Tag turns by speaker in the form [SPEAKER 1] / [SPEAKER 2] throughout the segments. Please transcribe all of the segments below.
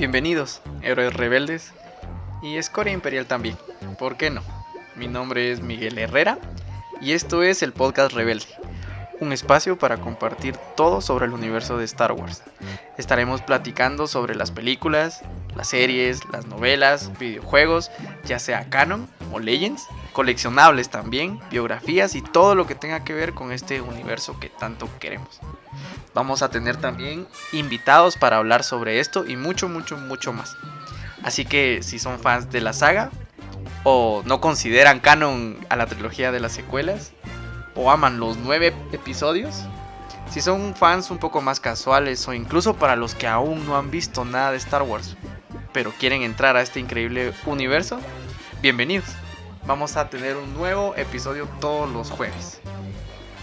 [SPEAKER 1] Bienvenidos, héroes rebeldes y escoria imperial también. ¿Por qué no? Mi nombre es Miguel Herrera y esto es el podcast Rebelde, un espacio para compartir todo sobre el universo de Star Wars. Estaremos platicando sobre las películas, las series, las novelas, videojuegos, ya sea canon o legends, coleccionables también, biografías y todo lo que tenga que ver con este universo que tanto queremos. Vamos a tener también invitados para hablar sobre esto y mucho, mucho, mucho más. Así que si son fans de la saga o no consideran canon a la trilogía de las secuelas o aman los nueve episodios, si son fans un poco más casuales o incluso para los que aún no han visto nada de Star Wars, pero quieren entrar a este increíble universo, bienvenidos. Vamos a tener un nuevo episodio todos los jueves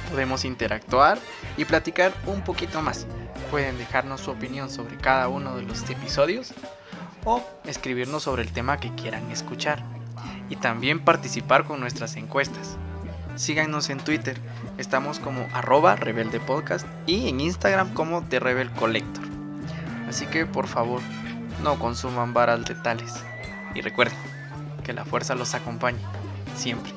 [SPEAKER 1] podemos interactuar y platicar un poquito más. Pueden dejarnos su opinión sobre cada uno de los episodios o escribirnos sobre el tema que quieran escuchar. Y también participar con nuestras encuestas. Síganos en Twitter, estamos como arroba rebeldepodcast y en Instagram como The Rebel Collector. Así que por favor, no consuman varas letales. Y recuerden que la fuerza los acompañe, siempre.